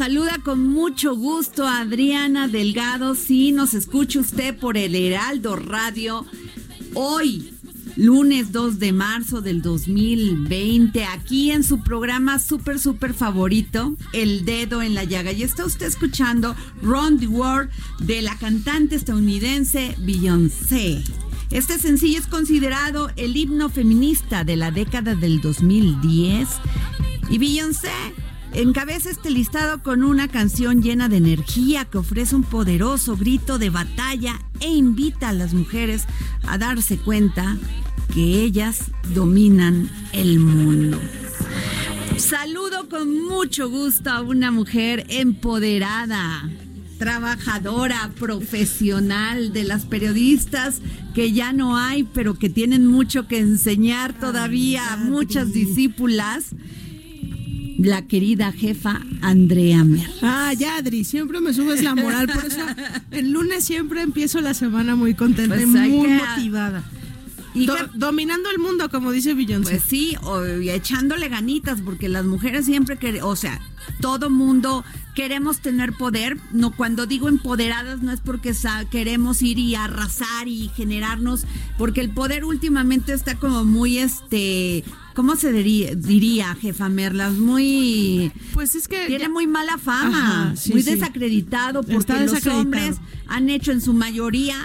Saluda con mucho gusto Adriana Delgado. Si nos escucha usted por el Heraldo Radio, hoy, lunes 2 de marzo del 2020, aquí en su programa súper, súper favorito, El Dedo en la Llaga. Y está usted escuchando Run the World de la cantante estadounidense Beyoncé. Este sencillo es considerado el himno feminista de la década del 2010 y Beyoncé encabeza este listado con una canción llena de energía que ofrece un poderoso grito de batalla e invita a las mujeres a darse cuenta que ellas dominan el mundo. Saludo con mucho gusto a una mujer empoderada, trabajadora, profesional, de las periodistas que ya no hay, pero que tienen mucho que enseñar todavía a muchas discípulas. La querida jefa Andrea Mer. Ah, ya, Adri, siempre me subes la moral. Por eso el lunes siempre empiezo la semana muy contenta Pues y hay muy que- motivada. Y Do- dominando el mundo, como dice Beyoncé. Pues sí, o- y echándole ganitas, porque las mujeres siempre que, o sea, todo mundo queremos tener poder. No, cuando digo empoderadas no es porque queremos ir y arrasar y generarnos, porque el poder últimamente está como muy, este, ¿cómo se diría, diría jefa Merlas? Muy, pues es que tiene ya- muy mala fama, Ajá, sí, muy sí. desacreditado, porque Está los desacreditado. hombres han hecho en su mayoría.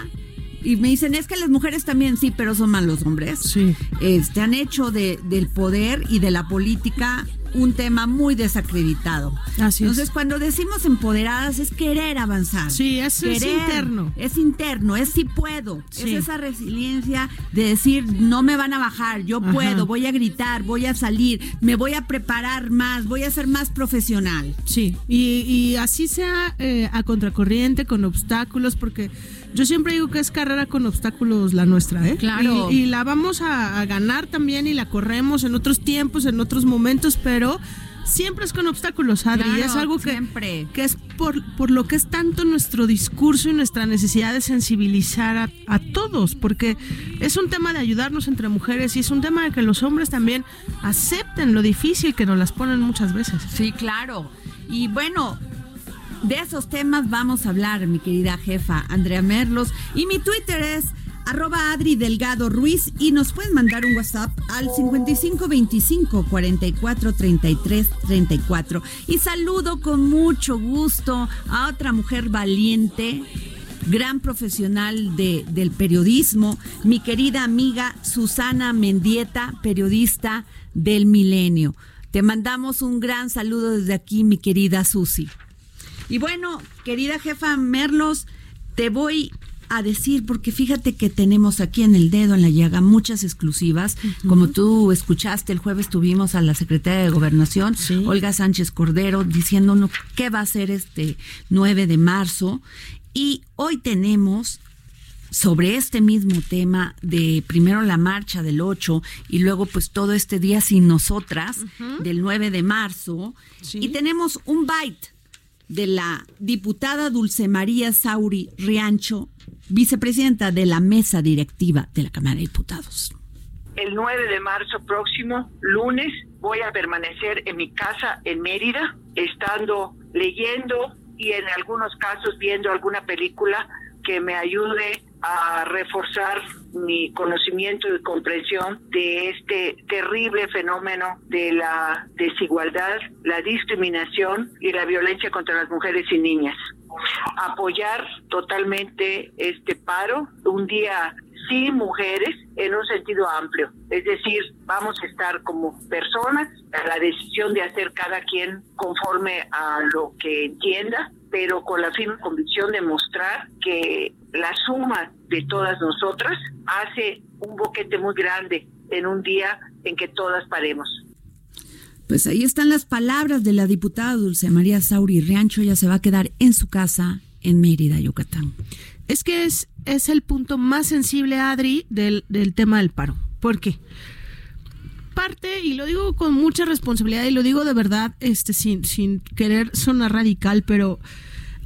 Y me dicen, es que las mujeres también sí, pero son malos hombres Sí. este, han hecho de- del poder y de la política un tema muy desacreditado. Así es. Entonces, cuando decimos empoderadas es querer avanzar. Sí, es- es interno. Es interno, es si puedo. Sí. Es esa resiliencia de decir, no me van a bajar, yo Ajá. puedo, voy a gritar, voy a salir, me voy a preparar más, voy a ser más profesional. Sí, y, y así sea eh, a contracorriente, con obstáculos, porque yo siempre digo que es carrera con obstáculos la nuestra, ¿eh? Claro. Y, y la vamos a, a ganar también y la corremos en otros tiempos, en otros momentos, pero siempre es con obstáculos, Adri. y Claro, es algo que, siempre. que es por, por lo que es tanto nuestro discurso y nuestra necesidad de sensibilizar a, a todos, porque es un tema de ayudarnos entre mujeres y es un tema de que los hombres también acepten lo difícil que nos las ponen muchas veces. Sí, claro. Y bueno, de esos temas vamos a hablar, mi querida jefa Andrea Merlos. Y mi Twitter es arroba Adri Delgado Ruiz y nos pueden mandar un WhatsApp al 5525 44 33 34. Y saludo con mucho gusto a otra mujer valiente, gran profesional de, del periodismo, mi querida amiga Susana Mendieta, periodista del Milenio. Te mandamos un gran saludo desde aquí, mi querida Susi. Y bueno, querida jefa Merlos, te voy a decir, porque fíjate que tenemos aquí en el dedo, en la llaga, muchas exclusivas. Como tú escuchaste, el jueves tuvimos a la secretaria de Gobernación, Sí. Olga Sánchez Cordero, diciéndonos qué va a ser este 9 de marzo. Y hoy tenemos sobre este mismo tema de primero la marcha del 8 y luego pues todo este día sin nosotras del 9 de marzo. Sí. Y tenemos un byte de la diputada Dulce María Sauri Riancho, vicepresidenta de la mesa directiva de la Cámara de Diputados. El 9 de marzo próximo, lunes, voy a permanecer en mi casa en Mérida, estando leyendo y en algunos casos viendo alguna película que me ayude a reforzar mi conocimiento y comprensión de este terrible fenómeno de la desigualdad, la discriminación y la violencia contra las mujeres y niñas. Apoyar totalmente este paro, un día sin mujeres en un sentido amplio. Es decir, vamos a estar como personas a la decisión de hacer cada quien conforme a lo que entienda, pero con la firme convicción de mostrar que la suma de todas nosotras hace un boquete muy grande en un día en que todas paremos. Pues ahí están las palabras de la diputada Dulce María Sauri Riancho. Ella se va a quedar en su casa en Mérida, Yucatán. Es que es, es el punto más sensible, Adri, del, del tema del paro. ¿Por qué? Parte, y lo digo con mucha responsabilidad y lo digo de verdad, este, sin, sin querer sonar radical, pero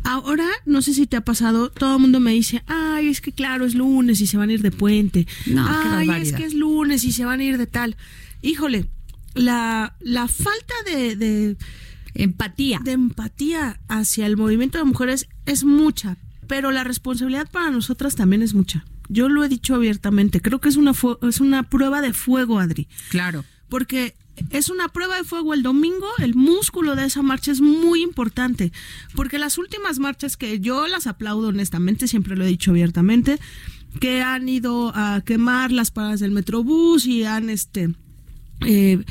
ahora, no sé si te ha pasado, todo el mundo me dice, ay, es que claro, es lunes y se van a ir de puente. No, qué ay, es que es lunes y se van a ir de tal. Híjole, la, la falta de- de, Empatía. de empatía hacia el movimiento de mujeres es mucha, pero la responsabilidad para nosotras también es mucha. Yo lo he dicho abiertamente, creo que es una, es una prueba de fuego, Adri, Claro. porque es una prueba de fuego el domingo, el músculo de esa marcha es muy importante, porque las últimas marchas que yo las aplaudo honestamente, siempre lo he dicho abiertamente, que han ido a quemar las paradas del Metrobús y han este eh,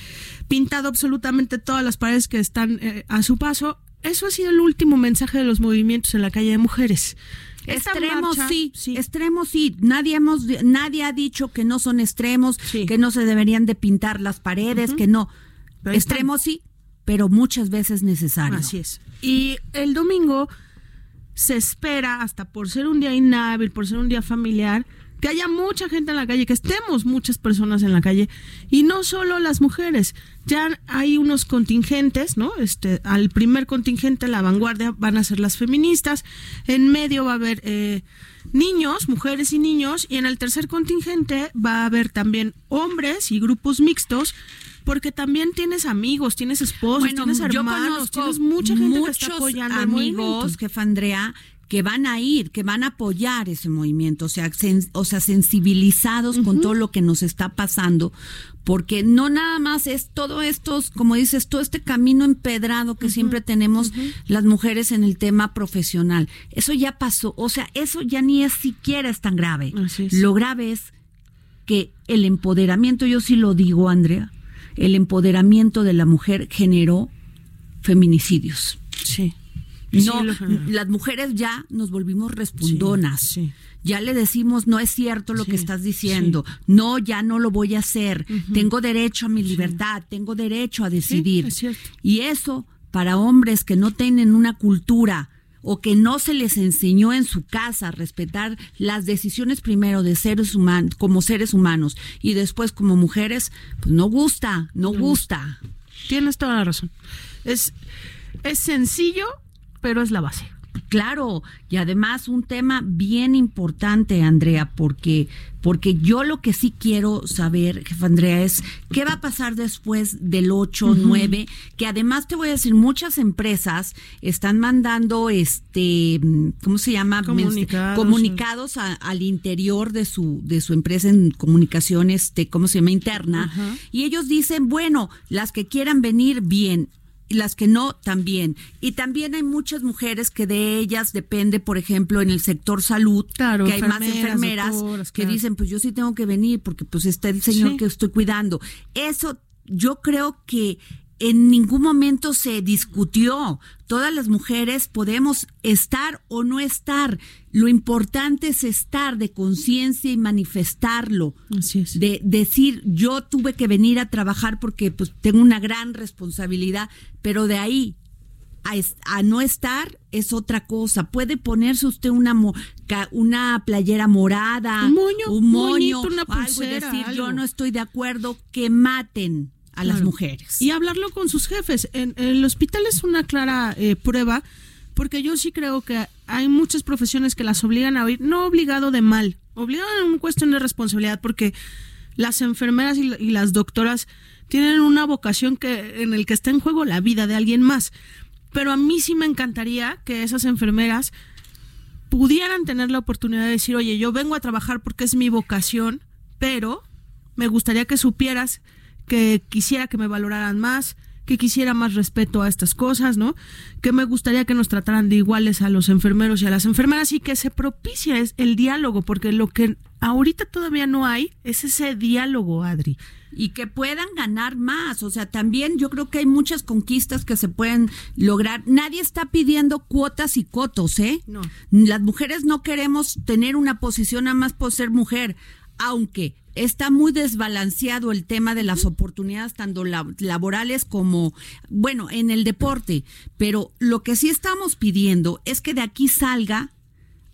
pintado absolutamente todas las paredes que están eh, a su paso. Eso ha sido el último mensaje de los movimientos en la calle de mujeres. Extremos marcha- sí, extremos sí. Nadie hemos, nadie ha dicho que no son extremos, Sí. que no se deberían de pintar las paredes, que no. Pero ahí están. extremos sí, pero muchas veces necesario. Así es. Y el domingo se espera, hasta por ser un día inhábil, por ser un día familiar, que haya mucha gente en la calle, que estemos muchas personas en la calle, y no solo las mujeres. Ya hay unos contingentes, ¿no? Este, al primer contingente, la vanguardia, van a ser las feministas. En medio va a haber eh, niños, mujeres y niños, y en el tercer contingente va a haber también hombres y grupos mixtos. Porque también tienes amigos, tienes esposos, tienes hermanos, tienes mucha gente que está apoyando amigos, jefa Andrea, que van a ir, que van a apoyar ese movimiento, o sea, sen- o sea sensibilizados con todo lo que nos está pasando, porque no nada más es todo estos, como dices, todo este camino empedrado que siempre tenemos las mujeres en el tema profesional. Eso ya pasó, o sea, eso ya ni es siquiera es tan grave. Así es. Lo grave es que el empoderamiento, yo sí lo digo, Andrea, el empoderamiento de la mujer generó feminicidios. Sí. No, Sí, lo generó. las mujeres ya nos volvimos respondonas. Sí, sí. Ya le decimos, no es cierto lo que estás diciendo. No, ya no lo voy a hacer. Tengo derecho a mi libertad, tengo derecho a decidir. es y eso, para hombres que no tienen una cultura o que no se les enseñó en su casa a respetar las decisiones primero de seres humanos, como seres humanos, y después como mujeres, pues no gusta, no gusta. Tienes toda la razón. Es, es sencillo, pero es la base. Claro, y además un tema bien importante, Andrea, porque porque yo lo que sí quiero saber, jefa Andrea, es qué va a pasar después del 8, 9, que además te voy a decir, muchas empresas están mandando este, ¿cómo se llama? Comunicados. Comunicados a- al interior de su, de su empresa en comunicación, este, ¿cómo se llama? Interna. Y ellos dicen, bueno, las que quieran venir, bien las que no también. Y también hay muchas mujeres que de ellas depende, por ejemplo, en el sector salud, Claro, que hay más enfermeras, doctoras, que claro. dicen, pues yo sí tengo que venir porque pues está el señor Sí. que estoy cuidando. Eso yo creo que en ningún momento se discutió. Todas las mujeres podemos estar o no estar. Lo importante es estar de conciencia y manifestarlo Así es. de decir yo tuve que venir a trabajar porque pues tengo una gran responsabilidad, pero de ahí a, no estar es otra cosa. Puede ponerse usted una mo- ca- una playera morada, Un moño, un un moño, moñito, una algo y decir yo no estoy de acuerdo que maten a las mujeres. Y hablarlo con sus jefes. En, en el hospital es una clara eh, prueba, porque yo sí creo que hay muchas profesiones que las obligan a oír, no obligado de mal, obligado en una cuestión de responsabilidad, porque las enfermeras y, y las doctoras tienen una vocación que en el que está en juego la vida de alguien más. Pero a mí sí me encantaría que esas enfermeras pudieran tener la oportunidad de decir, oye, yo vengo a trabajar porque es mi vocación, pero me gustaría que supieras que quisiera que me valoraran más, que quisiera más respeto a estas cosas, ¿no? Que me gustaría que nos trataran de iguales a los enfermeros y a las enfermeras y que se propicie es- el diálogo, porque lo que ahorita todavía no hay es ese diálogo, Adri. y que puedan ganar más. O sea, también yo creo que hay muchas conquistas que se pueden lograr. Nadie está pidiendo cuotas y cotos, ¿eh? No. Las mujeres no queremos tener una posición nada más por ser mujer, aunque está muy desbalanceado el tema de las oportunidades tanto la- laborales como, bueno, en el deporte. Pero lo que sí estamos pidiendo es que de aquí salga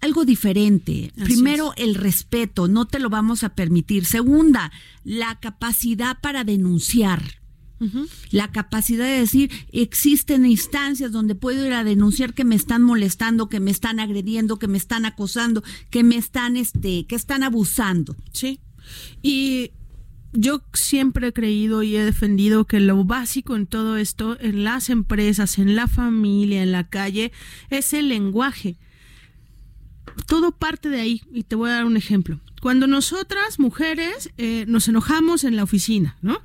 algo diferente. Así Primero, el respeto, no te lo vamos a permitir. Segunda, la capacidad para denunciar. La capacidad de decir, existen instancias donde puedo ir a denunciar que me están molestando, que me están agrediendo, que me están acosando, que me están, este, que están abusando. Sí. Y yo siempre he creído y he defendido que lo básico en todo esto, en las empresas, en la familia, en la calle, es el lenguaje. Todo parte de ahí y te voy a dar un ejemplo. Cuando nosotras, mujeres, eh, nos enojamos en la oficina, ¿no?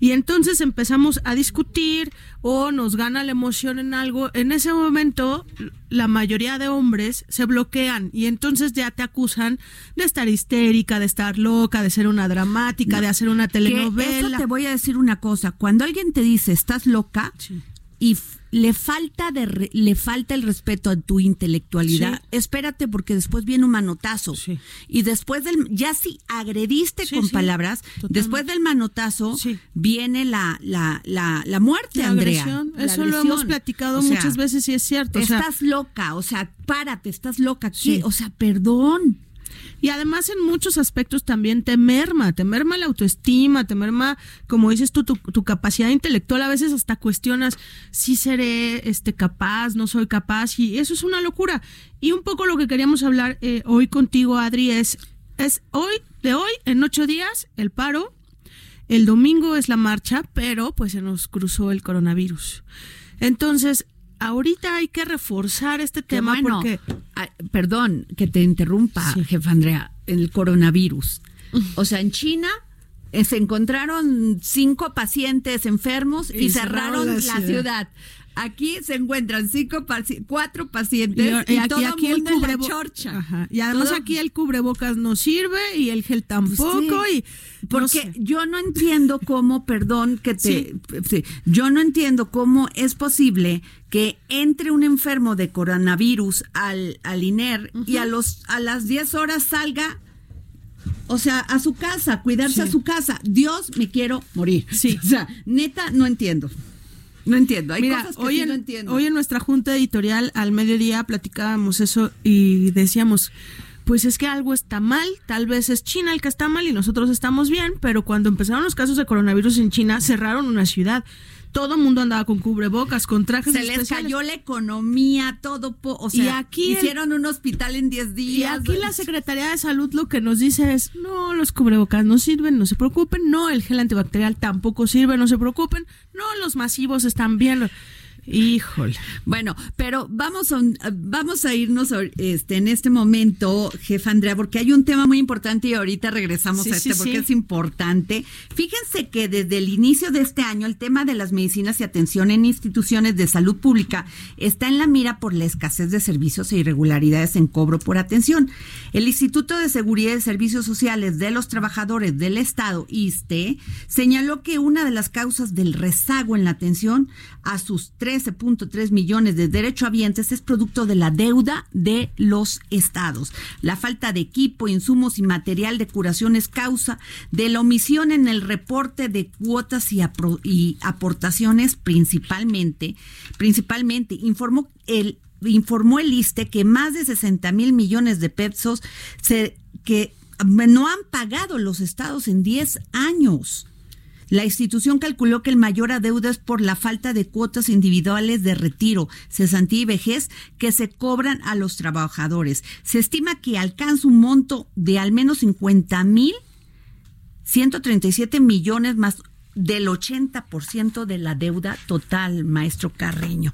Y entonces empezamos a discutir o nos gana la emoción en algo, en ese momento la mayoría de hombres se bloquean y entonces ya te acusan de estar histérica, de estar loca, de ser una dramática, de hacer una Que eso telenovela. te voy a decir una cosa. Cuando alguien te dice estás loca Sí. y le falta de re- le falta el respeto a tu intelectualidad, Sí. espérate porque después viene un manotazo. Sí. Y después del ya si agrediste Sí, con palabras, totalmente. después del manotazo viene la la la, la muerte, La Andrea. agresión, eso lo hemos platicado O sea, muchas veces y es cierto. o sea, estás loca, o sea, párate, estás loca. Sí. O sea, perdón. Y además en muchos aspectos también te merma, te merma la autoestima, te merma, como dices tú, tu, tu capacidad intelectual. A veces hasta cuestionas si seré este capaz, no soy capaz, y eso es una locura. Y un poco lo que queríamos hablar eh, hoy contigo, Adri, es, es hoy, de hoy, en ocho días, el paro. El domingo es la marcha, pero pues se nos cruzó el coronavirus. Entonces, ahorita hay que reforzar este tema bueno. porque Ah, perdón que te interrumpa, Sí. jefa Andrea, el coronavirus. O sea, en China eh, se encontraron cinco pacientes enfermos y, Y cerraron, cerraron la la, ciudad. Aquí se encuentran cinco paci- cuatro pacientes y, Y, y aquí, todo aquí el el mundo en la cubrebo- chorcha. Ajá. Y además Todo- aquí el cubrebocas no sirve y el gel tampoco. Pues Sí, y porque no sé. yo no entiendo cómo, perdón que te, sí, yo no entiendo cómo es posible que entre un enfermo de coronavirus al, al INER y a los a las 10 horas salga, o sea, a su casa, cuidarse Sí. a su casa. Dios, me quiero morir. Sí. O sea, neta, no entiendo. No entiendo. Hay Mira, cosas que hoy, sí en, no entiendo. hoy en nuestra junta editorial al mediodía platicábamos eso y decíamos, pues es que algo está mal, tal vez es China el que está mal y nosotros estamos bien, pero cuando empezaron los casos de coronavirus en China cerraron una ciudad. Todo el mundo andaba con cubrebocas, con trajes Se les especiales. cayó la economía, todo, po- o sea, Y aquí el- hicieron un hospital en 10 Y días. aquí la Secretaría de Salud lo que nos dice es, no, los cubrebocas no sirven, no se preocupen, no, el gel antibacterial tampoco sirve, no se preocupen, no, los masivos están bien. Híjole. Bueno, pero vamos a, vamos a irnos este, en este momento, jefa Andrea, porque hay un tema muy importante y ahorita regresamos Sí, a este sí, porque sí. es importante. Fíjense que desde el inicio de este año el tema de las medicinas y atención en instituciones de salud pública está en la mira por la escasez de servicios e irregularidades en cobro por atención. El Instituto de Seguridad y Servicios Sociales de los Trabajadores del Estado, ISTE, señaló que una de las causas del rezago en la atención a sus 13.3 millones de derechohabientes es producto de la deuda de los estados. La falta de equipo, insumos y material de curación es causa de la omisión en el reporte de cuotas y, y aportaciones principalmente, principalmente informó el informó el ISTE que más de 60 mil millones de pesos se, que no han pagado los estados en 10 años. La institución calculó que el mayor adeudo es por la falta de cuotas individuales de retiro, cesantía y vejez que se cobran a los trabajadores. Se estima que alcanza un monto de al menos 50 mil 137 millones más del 80% de la deuda total, maestro Carreño.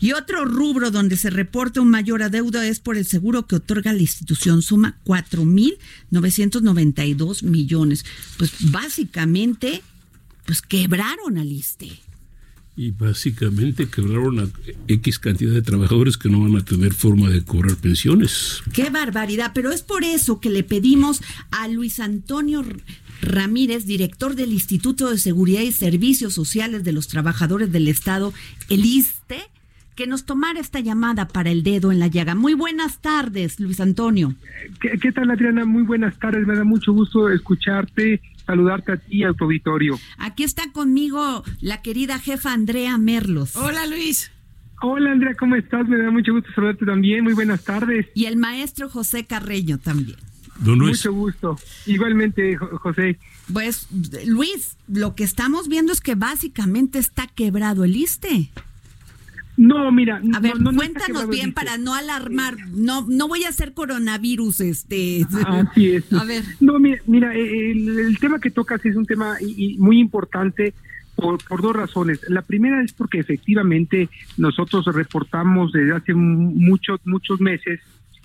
Y otro rubro donde se reporta un mayor adeudo es por el seguro que otorga la institución, suma 4.992 millones. Pues básicamente, pues quebraron al ISTE. Y básicamente quebraron a X cantidad de trabajadores que no van a tener forma de cobrar pensiones. Qué barbaridad, pero es por eso que le pedimos a Luis Antonio Ramírez, director del Instituto de Seguridad y Servicios Sociales de los Trabajadores del Estado, el ISTE, que nos tomara esta llamada para el dedo en la llaga. Muy buenas tardes, Luis Antonio. ¿Qué, qué tal, Adriana? Muy buenas tardes. Me da mucho gusto escucharte, saludarte a ti a tu auditorio. Aquí está conmigo la querida jefa Andrea Merlos. Hola Luis. Hola, Andrea, ¿cómo estás? Me da mucho gusto saludarte también. Muy buenas tardes. Y el maestro José Carreño también. Don Luis, Mucho gusto. Igualmente, Jo- José. Pues, Luis, lo que estamos viendo es que básicamente está quebrado el ISTE. No, mira. A ver, no, no, cuéntanos bien para no alarmar. No, no voy a hacer coronavirus, este. Así es. A ver. No, mira, mira eh, el, el tema que tocas es un tema y- y muy importante por, por dos razones. La primera es porque efectivamente nosotros reportamos desde hace mu- muchos, muchos meses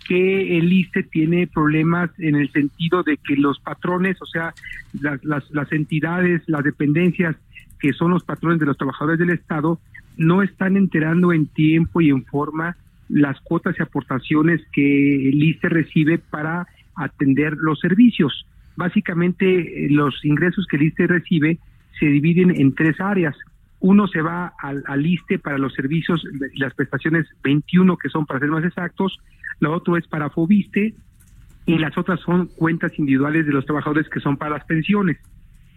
que el ISTE tiene problemas en el sentido de que los patrones, o sea, las, las, las entidades, las dependencias que son los patrones de los trabajadores del Estado, no están enterando en tiempo y en forma las cuotas y aportaciones que el ISTE recibe para atender los servicios. Básicamente, eh, los ingresos que el ISTE recibe se dividen en tres áreas. Uno se va al, al ISTE para los servicios las prestaciones 21, que son para ser más exactos. La otro es para FOBISTE y las otras son cuentas individuales de los trabajadores que son para las pensiones.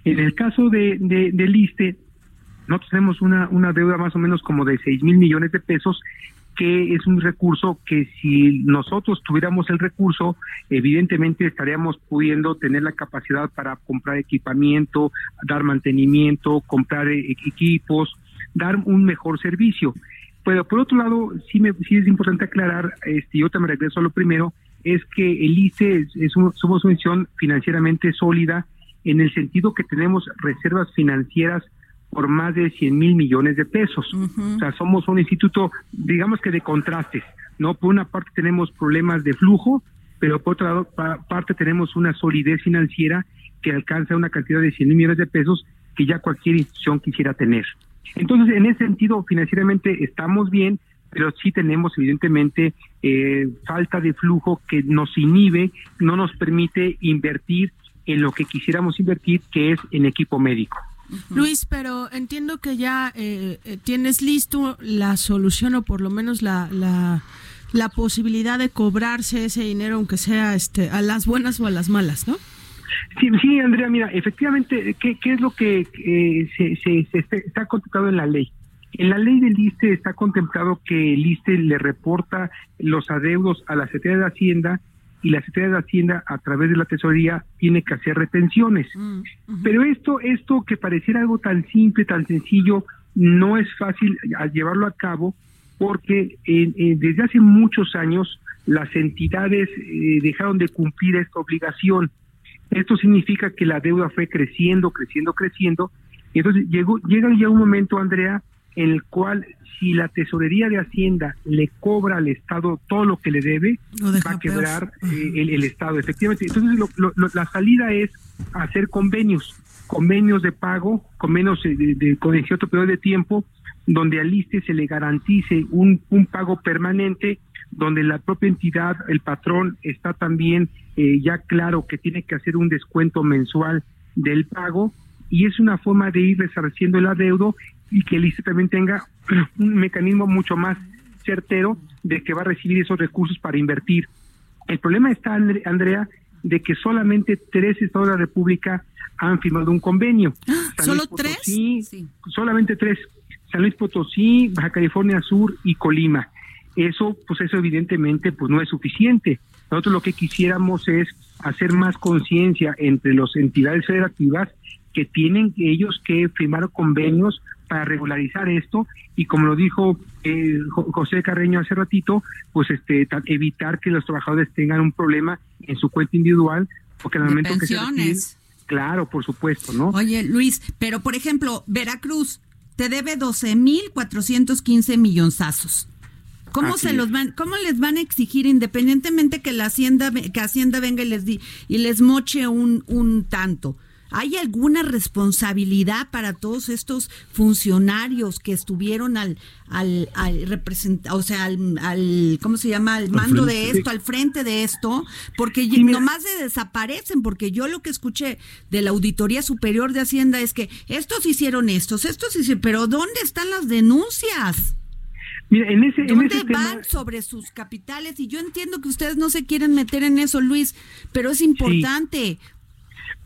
En el caso de, de, del ISTE, nosotros tenemos una, una deuda más o menos como de 6 mil millones de pesos, que es un recurso que si nosotros tuviéramos el recurso, evidentemente estaríamos pudiendo tener la capacidad para comprar equipamiento, dar mantenimiento, comprar eh, equipos, dar un mejor servicio. Pero por otro lado, sí, me, sí es importante aclarar, este, y ahorita me regreso a lo primero, es que el ICE es, es un- somos una institución financieramente sólida en el sentido que tenemos reservas financieras por más de 100 mil millones de pesos. O sea, somos un instituto, digamos que de contrastes, ¿no? Por una parte tenemos problemas de flujo, pero por otra parte tenemos una solidez financiera que alcanza una cantidad de 100 mil millones de pesos que ya cualquier institución quisiera tener. Entonces, en ese sentido, financieramente estamos bien, pero sí tenemos evidentemente eh, falta de flujo que nos inhibe, no nos permite invertir en lo que quisiéramos invertir, que es en equipo médico. Luis, pero entiendo que ya eh, eh, tienes listo la solución o por lo menos la, la, la posibilidad de cobrarse ese dinero, aunque sea este a las buenas o a las malas, ¿no? Sí, sí, Andrea, mira, efectivamente, ¿qué, qué es lo que eh, se, se- se está- está contemplado en la ley? En la ley del ISTE está contemplado que el ISTE le reporta los adeudos a la Secretaría de Hacienda y la Secretaría de Hacienda a través de la Tesorería tiene que hacer retenciones. Pero esto, esto que pareciera algo tan simple, tan sencillo, no es fácil al llevarlo a cabo porque eh, eh, desde hace muchos años las entidades eh, dejaron de cumplir esta obligación. Esto significa que la deuda fue creciendo, creciendo, creciendo. Y entonces llegó, llega ya un momento, Andrea, el cual si la tesorería de Hacienda le cobra al Estado todo lo que le debe, va a quebrar eh, el, el Estado, efectivamente. Entonces lo- lo- lo- la salida es hacer convenios, convenios de pago, convenios eh, de, de, con cierto periodo de tiempo, donde al ISTE se le garantice un, un pago permanente, donde la propia entidad, el patrón, está también eh, ya claro que tiene que hacer un descuento mensual del pago y es una forma de ir resarciendo el adeudo y que el ISTE también tenga un mecanismo mucho más certero de que va a recibir esos recursos para invertir. El problema está, Andre- Andrea, de que solamente tres estados de la República han firmado un convenio. San ¿Solo tres? Sí. Solamente tres. San Luis Potosí, Baja California Sur y Colima. Eso, pues eso evidentemente, pues no es suficiente. Nosotros lo que quisiéramos es hacer más conciencia entre las entidades federativas que tienen ellos que firmar convenios para regularizar esto y como lo dijo eh, Jo- José Carreño hace ratito, pues este ta- evitar que los trabajadores tengan un problema en su cuenta individual porque en el momento que se reciben- claro, por supuesto, ¿no? Oye, Luis, pero por ejemplo, Veracruz te debe 12.415 millonzazos. ¿Cómo Así se los van, cómo les van a exigir independientemente que la hacienda que Hacienda venga y les di, y les moche un un tanto? ¿Hay alguna responsabilidad para todos estos funcionarios que estuvieron al al al represent- o sea, al, al- ¿cómo se llama? al mando de esto, al frente de esto, porque Sí, nomás se desaparecen, porque yo lo que escuché de la Auditoría Superior de Hacienda es que estos hicieron estos, estos hicieron, pero ¿dónde están las denuncias? Mira, en ese, en ¿Dónde tema, van sobre sus capitales? Y yo entiendo que ustedes no se quieren meter en eso, Luis, pero es importante.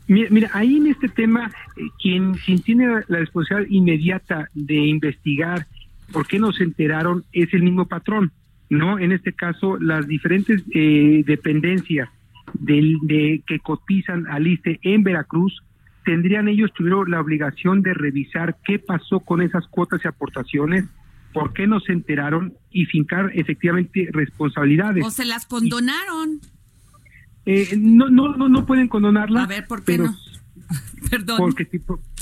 Mira, mira, ahí en este tema, eh, quien, tiene la- responsabilidad inmediata de investigar por qué no se enteraron es el mismo patrón, ¿no? En este caso, las diferentes eh, dependencias del, de, que cotizan al ISTE en Veracruz, tendrían ellos tuvieron la obligación de revisar qué pasó con esas cuotas y aportaciones, por qué no se enteraron y fincar efectivamente responsabilidades. O se las condonaron. Eh, no, no, no, no pueden condonarla. A ver, ¿por qué pero no? Perdón. porque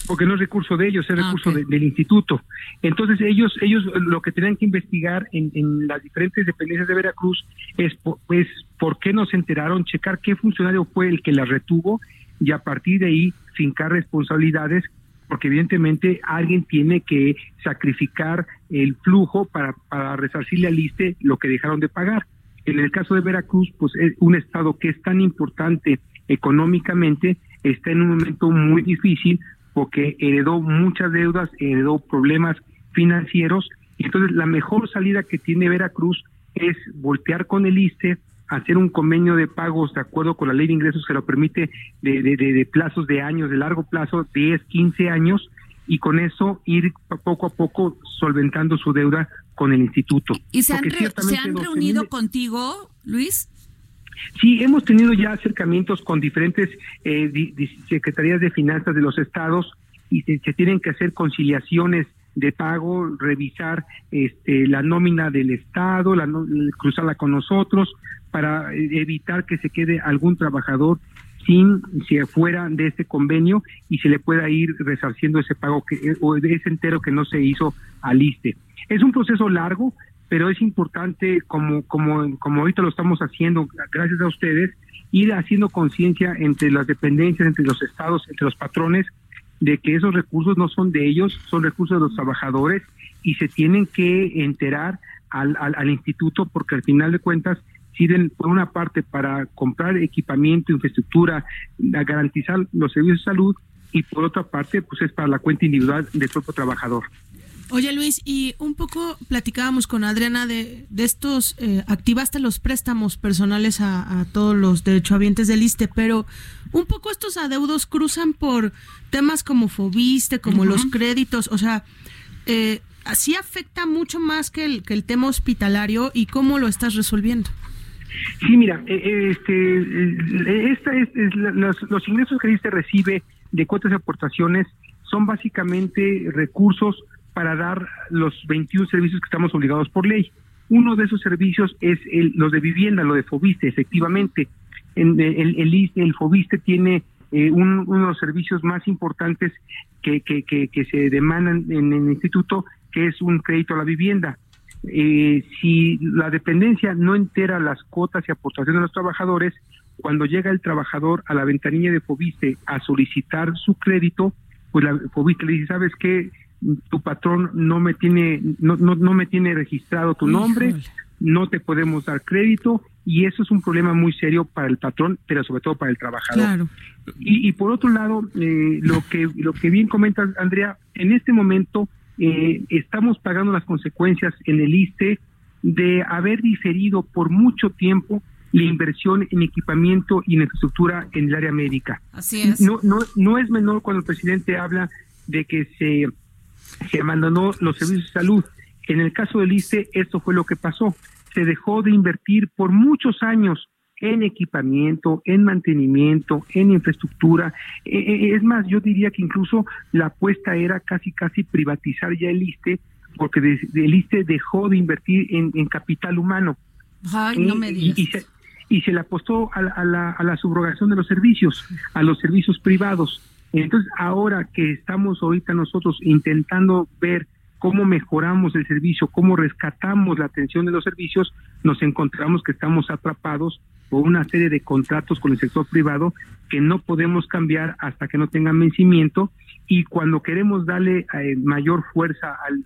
porque no es recurso de ellos, es Ah, recurso de- del instituto. Entonces ellos ellos lo que tenían que investigar en, en las diferentes dependencias de Veracruz es pues por qué no se enteraron, checar qué funcionario fue el que las retuvo y a partir de ahí fincar responsabilidades porque evidentemente alguien tiene que sacrificar el flujo para, para resarcirle al ISTE lo que dejaron de pagar. En el caso de Veracruz, pues es un estado que es tan importante económicamente, está en un momento muy difícil porque heredó muchas deudas, heredó problemas financieros, y entonces la mejor salida que tiene Veracruz es voltear con el ISTE, hacer un convenio de pagos de acuerdo con la ley de ingresos que lo permite de, de, de- plazos de años, de largo plazo, 10, 15 años, y con eso ir poco a poco solventando su deuda con el instituto. ¿Y se han, re- se han 12,000 reunido contigo, Luis? Sí, hemos tenido ya acercamientos con diferentes eh, di- di- secretarías de finanzas de los estados y se, se tienen que hacer conciliaciones de pago, revisar este, la nómina del estado, la, no- cruzarla con nosotros para eh, evitar que se quede algún trabajador sin si fuera de este convenio y se le pueda ir resarciendo ese pago que eh, o ese entero que no se hizo al ISTE. Es un proceso largo, pero es importante, como, como, como ahorita lo estamos haciendo, gracias a ustedes, ir haciendo conciencia entre las dependencias, entre los estados, entre los patrones, de que esos recursos no son de ellos, son recursos de los trabajadores y se tienen que enterar al, al instituto porque al final de cuentas sirven por una parte para comprar equipamiento, infraestructura, a garantizar los servicios de salud y por otra parte pues es para la cuenta individual del propio trabajador. Oye Luis, y un poco platicábamos con Adriana de, de estos, eh, activaste los préstamos personales a, a todos los derechohabientes del ISTE, pero un poco estos adeudos cruzan por temas como Fobiste, como los créditos, o sea, eh, así afecta mucho más que el, que el tema hospitalario y cómo lo estás resolviendo. Sí, mira, eh, eh, este, eh, esta es, la- los, ingresos que ISSSTE recibe de cuotas y aportaciones son básicamente recursos para dar los 21 servicios que estamos obligados por ley. Uno de esos servicios es el, los de vivienda, lo de Fobiste, efectivamente. En, el, el, el Fobiste tiene eh, un- uno de los servicios más importantes que, que, que, que se demandan en el instituto, que es un crédito a la vivienda. Eh, si la dependencia no entera las cuotas y aportaciones de los trabajadores, cuando llega el trabajador a la ventanilla de Fobiste a solicitar su crédito, pues la Fobiste le dice, ¿sabes qué? Tu patrón no me tiene no, no, no me tiene registrado tu nombre, Híjole. no te podemos dar crédito y eso es un problema muy serio para el patrón, pero sobre todo para el trabajador. Claro. Y, y por otro lado, eh, lo que lo que bien comentas, Andrea, en este momento eh, estamos pagando las consecuencias en el ISTE de haber diferido por mucho tiempo la inversión en equipamiento y en infraestructura en el área médica. Así es. No, no, no es menor cuando el presidente habla de que se, se abandonó los servicios de salud. En el caso del ISTE, esto fue lo que pasó. Se dejó de invertir por muchos años en equipamiento, en mantenimiento, en infraestructura. Eh, eh, es más, yo diría que incluso la apuesta era casi, casi privatizar ya el ISTE, porque el ISTE dejó de invertir en, en capital humano. Ay, no me y- digas. y, se, y se le apostó a la, a, la, a la subrogación de los servicios, a los servicios privados. Entonces, ahora que estamos ahorita nosotros intentando ver cómo mejoramos el servicio, cómo rescatamos la atención de los servicios, nos encontramos que estamos atrapados una serie de contratos con el sector privado que no podemos cambiar hasta que no tengan vencimiento. Y cuando queremos darle eh, mayor fuerza al-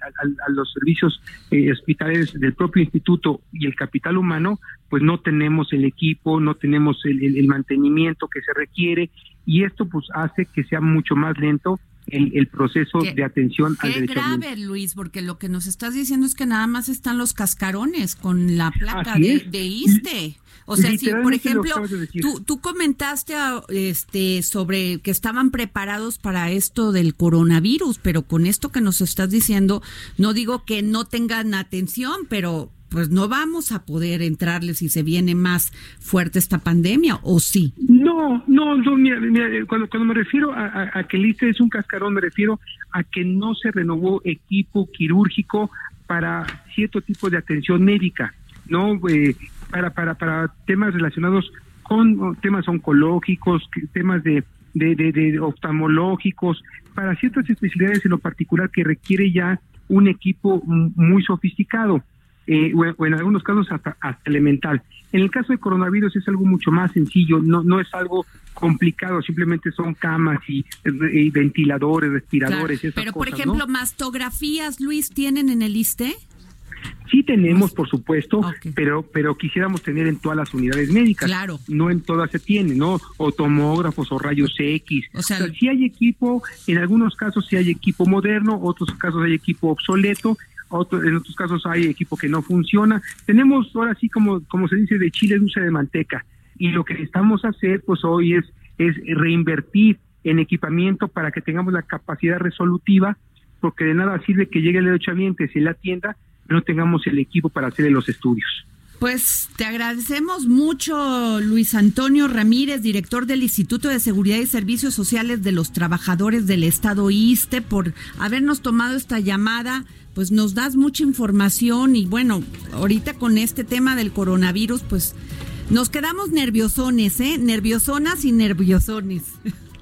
a los servicios eh, hospitalarios del propio instituto y el capital humano, pues no tenemos el equipo, no tenemos el- el mantenimiento que se requiere. Y esto pues hace que sea mucho más lento el, el proceso de atención al Qué derecho al grave, Luis, porque lo que nos estás diciendo es que nada más están los cascarones con la placa de, de ISTE. O sea, si por ejemplo, tú, tú comentaste ah, este, sobre que estaban preparados para esto del coronavirus, pero con esto que nos estás diciendo, no digo que no tengan atención, pero pues no vamos a poder entrarle si se viene más fuerte esta pandemia, ¿o sí? No, no, mira, mira, eh, cuando, cuando me refiero a, a- que el es un cascarón, me refiero a que no se renovó equipo quirúrgico para cierto tipo de atención médica, no Eh, para, para, para temas relacionados con temas oncológicos, temas de, de, de- de oftalmológicos, para ciertas especialidades en lo particular que requiere ya un equipo muy sofisticado eh, o, o en algunos casos hasta, hasta elemental. En el caso de coronavirus es algo mucho más sencillo, no, no es algo complicado, simplemente son camas y, y ventiladores, respiradores. y esas Pero, por ejemplo, mastografías, Luis, ¿tienen en el ISTE? Sí tenemos, por supuesto, pero pero quisiéramos tener en todas las unidades médicas. Claro. No en todas se tiene, ¿no? O tomógrafos o rayos X. O sea, sí hay equipo, en algunos casos sí hay equipo moderno, otros casos hay equipo obsoleto, otro, en otros casos hay equipo que no funciona. Tenemos ahora sí como como se dice de chile dulce de manteca y lo que necesitamos hacer pues hoy es es reinvertir en equipamiento para que tengamos la capacidad resolutiva porque de nada sirve que llegue el derechohabiente y la atienda no tengamos el equipo para hacer los estudios. Pues te agradecemos mucho, Luis Antonio Ramírez, director del Instituto de Seguridad y Servicios Sociales de los Trabajadores del Estado ISTE, por habernos tomado esta llamada. Pues nos das mucha información y bueno, ahorita con este tema del coronavirus, pues nos quedamos nerviosones, ¿eh? Nerviosonas y nerviosones.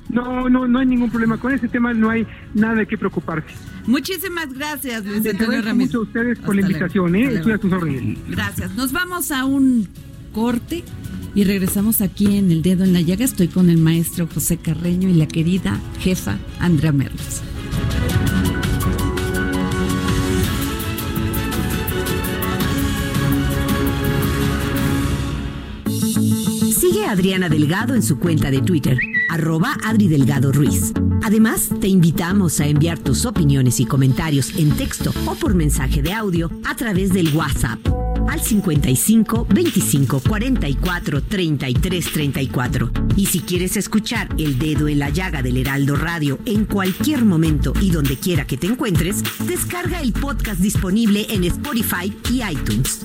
No, no, no hay ningún problema con ese tema, no hay nada de qué preocuparse. Muchísimas gracias, Luis Antonio Ramírez. mucho a ustedes por la invitación. ¿eh? Estoy a tus órdenes. Gracias. Nos vamos a un corte y regresamos aquí en El Dedo en la Llaga. Estoy con el maestro José Carreño y la querida jefa Andrea Merlos. Sigue a Adriana Delgado en su cuenta de Twitter, arroba Adri Delgado Ruiz. Además, te invitamos a enviar tus opiniones y comentarios en texto o por mensaje de audio a través del WhatsApp al 55 25 44 33 34. Y si quieres escuchar El Dedo en la Llaga del Heraldo Radio en cualquier momento y donde quiera que te encuentres, descarga el podcast disponible en Spotify y iTunes.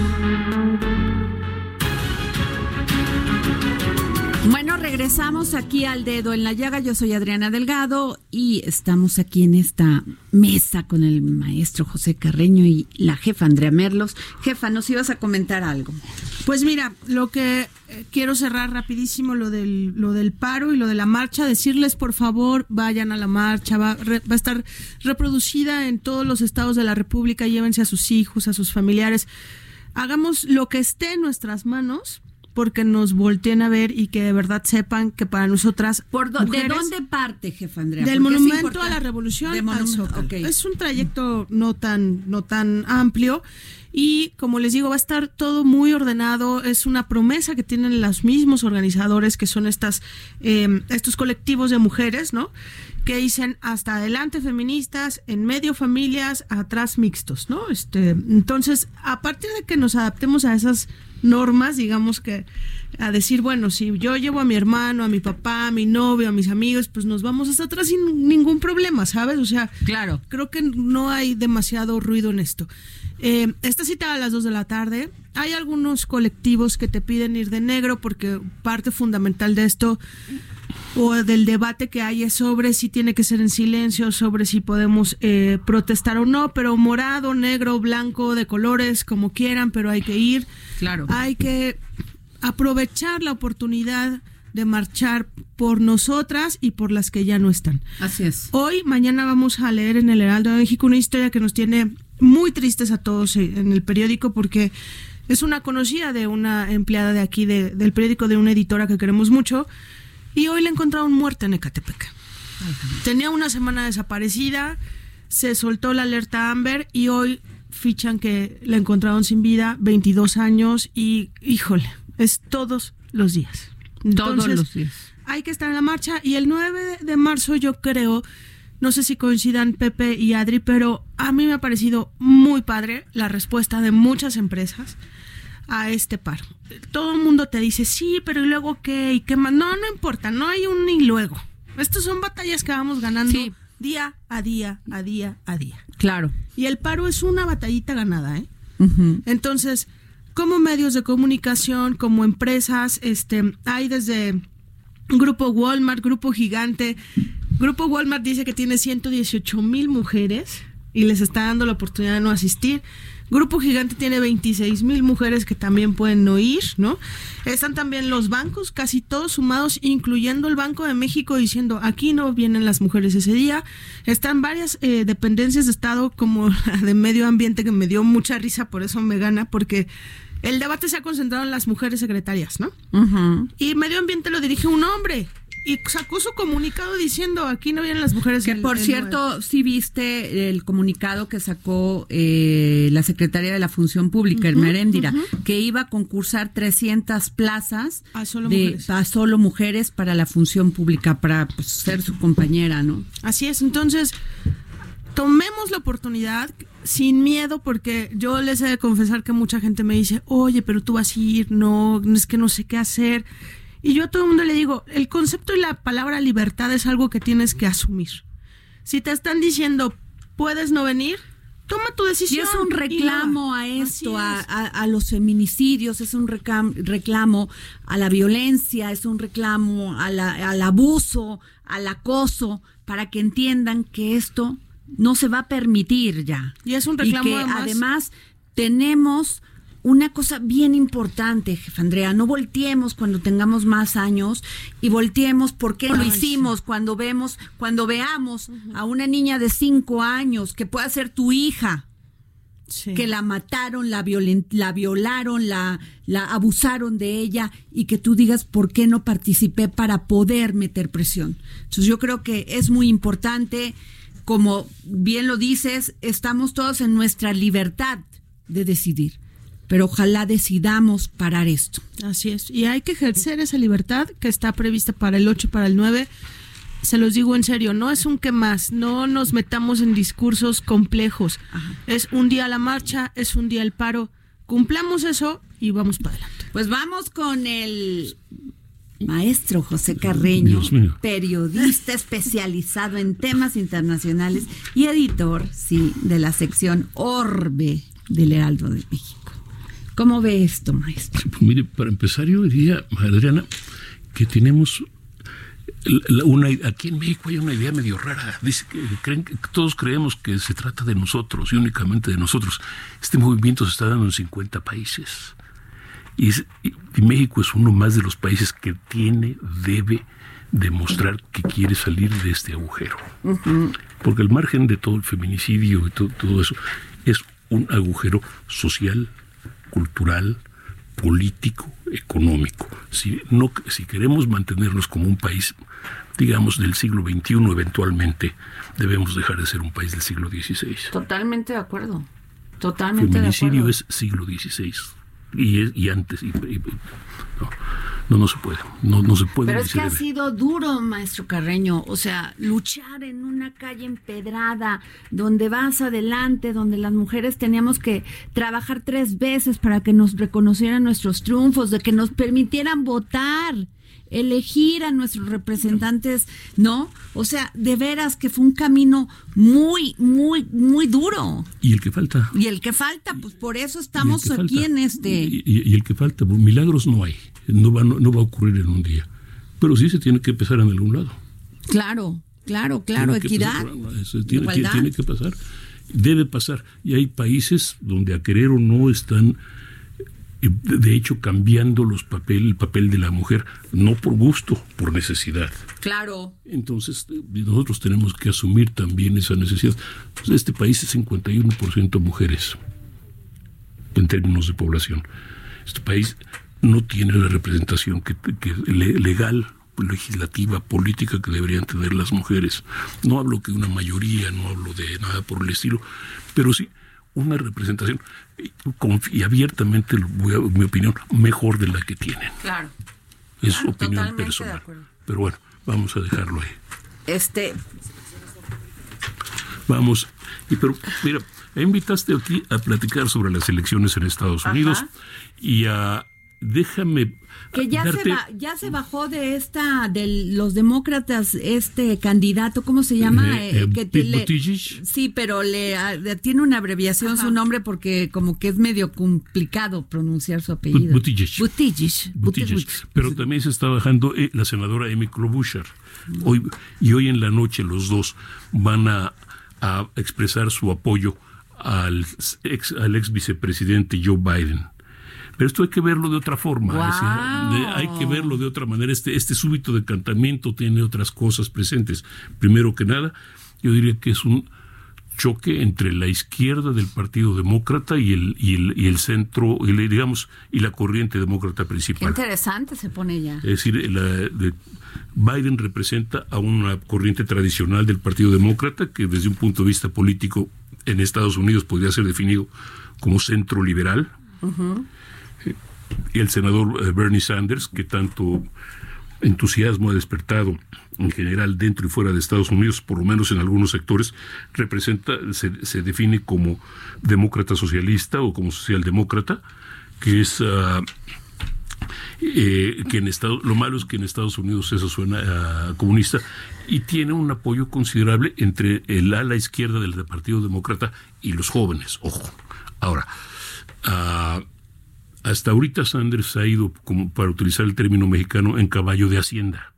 Bueno, regresamos aquí al dedo en la llaga. Yo soy Adriana Delgado y estamos aquí en esta mesa con el maestro José Carreño y la jefa Andrea Merlos. Jefa, nos ibas a comentar algo. Pues mira, lo que eh, quiero cerrar rapidísimo lo del lo del paro y lo de la marcha, decirles por favor vayan a la marcha, va, re- va a estar reproducida en todos los estados de la República, llévense a sus hijos, a sus familiares, hagamos lo que esté en nuestras manos porque nos volteen a ver y que de verdad sepan que para nosotras ¿Por do- ¿De mujeres- dónde parte, jefa Andrea? del monumento a la revolución De al Zócalo. Es un trayecto no tan, no tan amplio y como les digo, va a estar todo muy ordenado. Es una promesa que tienen los mismos organizadores que son estas, eh, estos colectivos de mujeres, ¿no? Que dicen hasta adelante feministas, en medio familias, atrás mixtos, ¿no? Este, entonces, a partir de que nos adaptemos a esas normas, digamos que a decir, bueno, si yo llevo a mi hermano, a mi papá, a mi novio, a mis amigos, pues nos vamos hasta atrás sin ningún problema, ¿sabes? O sea, Claro. creo que no hay demasiado ruido en esto. Eh, esta cita a las 2 de la tarde. Hay algunos colectivos que te piden ir de negro porque parte fundamental de esto o del debate que hay es sobre si tiene que ser en silencio, sobre si podemos eh, protestar o no, pero morado, negro, blanco, de colores, como quieran, pero hay que ir. Claro. Hay que aprovechar la oportunidad de marchar por nosotras y por las que ya no están. Así es. Hoy, mañana vamos a leer en el Heraldo de México una historia que nos tiene muy tristes a todos en el periódico porque es una conocida de una empleada de aquí de- del periódico de una editora que queremos mucho y hoy le encontraron muerta en Ecatepec. Tenía una semana desaparecida, se soltó la alerta Amber y hoy fichan que la encontraron sin vida, 22 años y híjole, es todos los días. Todos los días. hay que estar en la marcha y el 9 de marzo yo creo, no sé si coincidan Pepe y Adri, pero a mí me ha parecido muy padre la respuesta de muchas empresas a este paro. Todo el mundo te dice, sí, pero ¿y luego qué? ¿Y qué más? No, no importa, no hay un ni luego. Estas son batallas que vamos ganando Sí. día a día, a día, a día. Claro. Y el paro es una batallita ganada, ¿eh? Entonces, como medios de comunicación, como empresas, este, hay desde Grupo Walmart, Grupo Gigante. Grupo Walmart dice que tiene 118 mil mujeres y les está dando la oportunidad de no asistir. Grupo Gigante tiene 26 mil mujeres que también pueden no ir, ¿no? Están también los bancos, casi todos sumados, incluyendo el Banco de México, diciendo aquí no vienen las mujeres ese día. Están varias eh, dependencias de Estado, como la de Medio Ambiente, que me dio mucha risa, por eso me gana, porque el debate se ha concentrado en las mujeres secretarias, ¿no? Ujú. Y Medio Ambiente lo dirige un hombre. Y sacó su comunicado diciendo aquí no vienen las mujeres. Que el- por el cierto, sí viste el comunicado que sacó eh, la Secretaría de la Función Pública, el Meréndira, que iba a concursar 300 plazas A solo de, mujeres. a solo mujeres para la función pública, para pues, ser su compañera, ¿no? Así es, entonces tomemos la oportunidad sin miedo porque yo les he de confesar que mucha gente me dice, oye, pero tú vas a ir, no, es que no sé qué hacer. Y yo a todo el mundo le digo, el concepto y la palabra libertad es algo que tienes que asumir. Si te están diciendo, puedes no venir, toma tu Y decisión. es un y reclamo a esto, a, es. a- a los feminicidios, es un recam- reclamo a la violencia, es un reclamo a la- al abuso, al acoso, para que entiendan que esto no se va a permitir ya. Y es un reclamo que además- además tenemos una cosa bien importante, jefa Andrea, no volteemos cuando tengamos más años y volteemos por qué lo hicimos cuando vemos, cuando veamos a una niña de cinco años que pueda ser tu hija Sí. que la mataron, la, violen- la violaron, la, la abusaron de ella y que tú digas por qué no participé para poder meter presión. Entonces yo creo que es muy importante, como bien lo dices, estamos todos en nuestra libertad de decidir, pero ojalá decidamos parar esto. Así es. Y hay que ejercer esa libertad que está prevista para el 8 y para el 9. Se los digo en serio, no es un que más, no nos metamos en discursos complejos. Es un día la marcha, es un día el paro. Cumplamos eso y vamos para adelante. Pues vamos con el maestro José Carreño, periodista especializado en temas internacionales y editor, sí, de la sección Orbe del Heraldo de México. ¿Cómo ve esto, maestro? Pues mire, para empezar, yo diría, Adriana, que tenemos una aquí en México hay una idea medio rara. Dice que creen que todos creemos que se trata de nosotros y únicamente de nosotros. Este movimiento se está dando en 50 países. Y, es- y- México es uno más de los países que tiene, debe demostrar que quiere salir de este agujero. Porque el margen de todo el feminicidio y to- todo eso es un agujero social, cultural, político, económico. Si, no, si queremos mantenernos como un país, digamos, del siglo XXI eventualmente, debemos dejar de ser un país del siglo XVI. Totalmente de acuerdo. Totalmente Feminicidio es siglo XVI. Y, es- y antes. y- y- no, no, no se puede. No, no se puede. Pero es que ha sido duro, maestro Carreño. O sea, luchar en una calle empedrada, donde vas adelante, donde las mujeres teníamos que trabajar tres veces para que nos reconocieran nuestros triunfos, de que nos permitieran votar, elegir a nuestros representantes, ¿no? O sea, de veras que fue un camino muy, muy, muy duro. Y el que falta. Y el que falta, pues por eso estamos aquí falta. en este. Y, y- y el que falta, milagros no hay. No va, no, no va a ocurrir en un día. Pero sí se tiene que empezar en algún lado. Claro, claro, claro, Tiene que equidad. pasar tiene, igualdad. tiene que pasar. Debe pasar. Y hay países donde a querer o no están, eh, de de hecho, cambiando los papel, el papel de la mujer, no por gusto, por necesidad. Claro. Entonces, eh, nosotros tenemos que asumir también esa necesidad. Pues, Este país es 51% mujeres en términos de población. Este país no tiene la representación que, que le- legal, legislativa, política que deberían tener las mujeres. No hablo que una mayoría, no hablo de nada por el estilo, pero sí una representación eh, y abiertamente, voy a- mi opinión, mejor de la que tienen. Claro. Es Claro, opinión personal. Pero bueno, vamos a dejarlo ahí. Este, Vamos. Y pero, mira, invitaste aquí a platicar sobre las elecciones en Estados Ajá. Unidos y a déjame que ya se, ba- ya se bajó de esta, de los demócratas, este candidato, ¿cómo se llama? Eh, eh, que Pete le- Buttigieg. Sí, pero le, a- tiene una abreviación su nombre porque como que es medio complicado pronunciar su apellido. Buttigieg. Buttigieg. Buttigieg. Buttigieg. Pero también se está bajando eh, la senadora Amy Klobuchar. Hoy, y hoy en la noche los dos van a, a expresar su apoyo al ex, al ex vicepresidente Joe Biden. Pero esto hay que verlo de otra forma. Es hay que verlo de otra manera. Este, este súbito decantamiento tiene otras cosas presentes. Primero que nada, yo diría que es un choque entre la izquierda del Partido Demócrata y el, y el, y el centro, y le- digamos, y la corriente demócrata Qué principal. interesante se pone ya. Es decir, la, de- Biden representa a una corriente tradicional del Partido Demócrata que desde un punto de vista político en Estados Unidos podría ser definido como centro liberal. Y el senador eh, Bernie Sanders, que tanto entusiasmo ha despertado en general dentro y fuera de Estados Unidos, por lo menos en algunos sectores, representa, se, define como demócrata socialista o como socialdemócrata, que es ah, eh, que en Estados, lo malo es que en Estados Unidos eso suena a comunista y tiene un apoyo considerable entre el ala izquierda del Partido Demócrata y los jóvenes. Ojo. Ahora, ah, hasta ahorita Sanders ha ido, como para utilizar el término mexicano, en caballo de hacienda.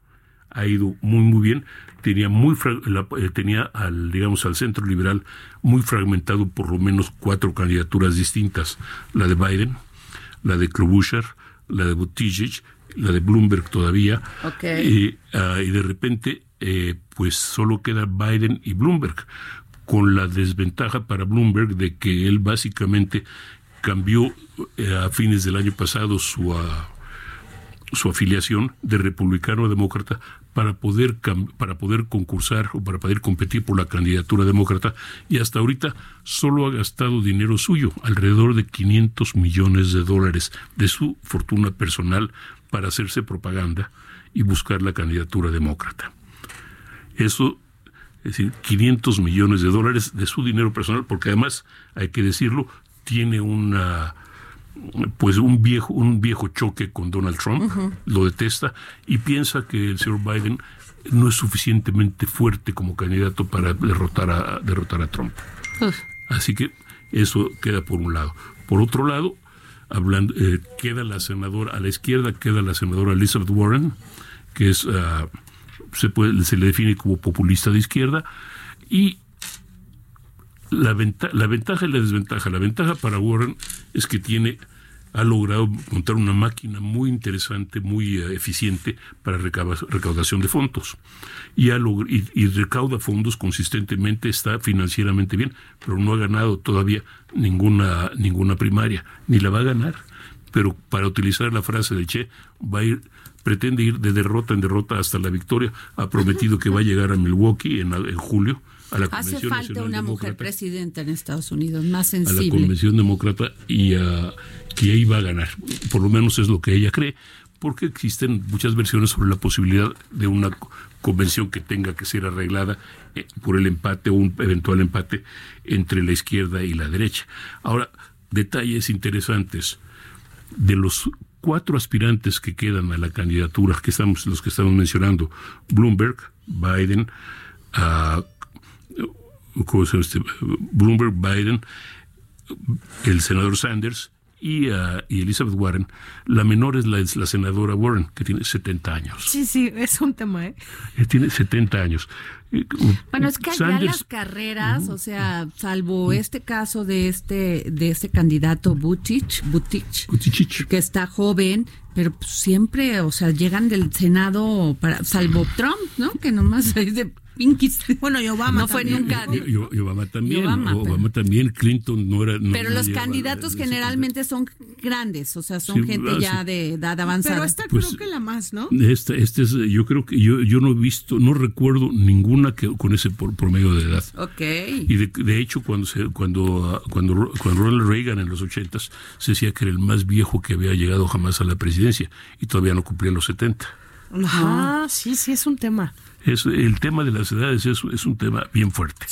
Ha ido muy muy bien. Tenía muy la- eh, tenía al digamos al centro liberal muy fragmentado por lo menos cuatro candidaturas distintas: la de Biden, la de Klobuchar, la de Buttigieg, la de Bloomberg todavía. Ok. Y, ah, y de repente, eh, pues solo queda Biden y Bloomberg. con la desventaja para Bloomberg de que él básicamente cambió eh, a fines del año pasado su, ah, su afiliación de republicano a demócrata para poder para poder concursar o para poder competir por la candidatura demócrata y hasta ahorita solo ha gastado dinero suyo, alrededor de 500 millones de dólares de su fortuna personal para hacerse propaganda y buscar la candidatura demócrata. Eso es decir, 500 millones de dólares de su dinero personal, porque además, hay que decirlo, tiene una pues un viejo un viejo choque con Donald Trump, lo detesta y piensa que el señor Biden no es suficientemente fuerte como candidato para derrotar a derrotar a Trump. Así que eso queda por un lado. Por otro lado, hablando eh, queda la senadora a la izquierda queda la senadora Elizabeth Warren, que es ah, se puede se le define como populista de izquierda y la, venta- la ventaja y la desventaja. La ventaja para Warren es que tiene ha logrado montar una máquina muy interesante, muy eh, eficiente para recaudación de fondos. Y, ha y, y recauda fondos consistentemente, está financieramente bien, pero no ha ganado todavía ninguna, ninguna primaria, ni la va a ganar. Pero para utilizar la frase de Che, va a ir, pretende ir de derrota en derrota hasta la victoria. Ha prometido que va a llegar a Milwaukee en, en julio. A la Hace falta Nacional una mujer presidenta en Estados Unidos, más a la sensible. convención demócrata y ah, que va a ganar. Por lo menos es lo que ella cree, porque existen muchas versiones sobre la posibilidad de una co- convención que tenga que ser arreglada eh, por el empate o un eventual empate entre la izquierda y la derecha. Ahora, detalles interesantes. De los cuatro aspirantes que quedan a la candidatura, que estamos, los que estamos mencionando, Bloomberg, Biden, ah, ¿cómo se llama este? Bloomberg, Biden, el senador Sanders y, ah, y Elizabeth Warren. La menor es la, es la senadora Warren, que tiene 70 años. Sí, sí, es un tema, ¿eh? Eh, Tiene 70 años. Bueno, es que allá Sanders- las carreras, o sea, salvo este caso de este de este candidato Butich, Butich, Buttigieg. que está joven, pero pues siempre, o sea, llegan del Senado para salvo Trump, ¿no? Que nomás es de pinkies. Bueno, y Obama no fue también. nunca. Y- y- y Obama también. Y Obama, Obama, pero- también. Clinton no era. no- Pero los candidatos generalmente son grandes, o sea, son Sí, gente ah, ya sí. de edad avanzada. Pero esta Pues- creo que la más, ¿no? Este, este es, yo creo que yo, yo no he visto, no recuerdo ninguna que con ese por- promedio de edad. Ok. Y de, de hecho, cuando se, cuando, ah, cuando, cuando Ronald Reagan en los ochentas se decía que era el más viejo que había llegado jamás a la presidencia y todavía no cumplía los 70. Ajá, sí, sí, es un tema. Es, el tema de las edades es, es un tema bien fuerte.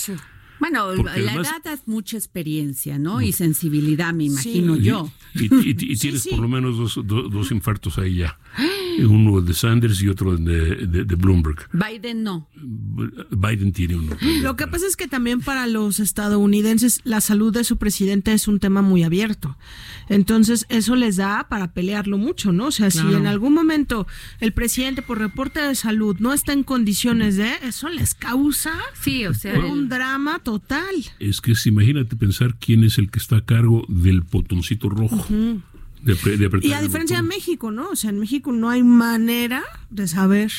Bueno, Porque la además- edad es mucha experiencia, ¿no? Y sensibilidad, me imagino yo. Y, y- y tienes por lo menos dos, do- dos infartos ahí ya. Uno de Sanders y otro de, de- de Bloomberg. Biden no. Biden tiene uno. Lo que pasa es que también para los estadounidenses la salud de su presidente es un tema muy abierto. Entonces eso les da para pelearlo mucho, ¿no? O sea, si Claro. en algún momento el presidente por reporte de salud no está en condiciones de, eso les causa Sí, o sea, un drama total. Es que es, imagínate pensar quién es el que está a cargo del botoncito rojo. De Y a diferencia de. México, ¿no? O sea, en México no hay manera de saber